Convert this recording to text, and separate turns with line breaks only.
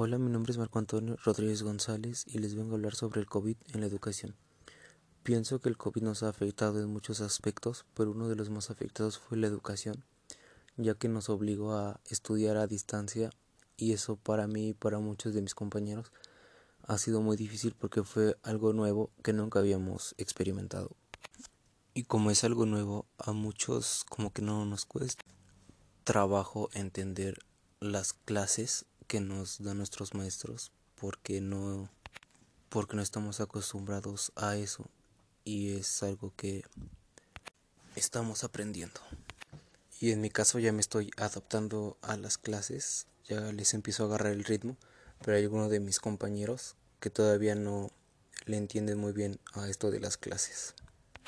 Hola, mi nombre es Marco Antonio Rodríguez González y les vengo a hablar sobre el COVID en la educación. Pienso que el COVID nos ha afectado en muchos aspectos, pero uno de los más afectados fue la educación, ya que nos obligó a estudiar a distancia y eso para mí y para muchos de mis compañeros ha sido muy difícil porque fue algo nuevo que nunca habíamos experimentado. Y como es algo nuevo, a muchos como que no nos cuesta trabajo entender las clases que nos dan nuestros maestros porque no porque no estamos acostumbrados a eso y es algo que estamos aprendiendo. Y en mi caso ya me estoy adaptando a las clases, ya les empiezo a agarrar el ritmo, pero hay algunos de mis compañeros que todavía no le entienden muy bien a esto de las clases.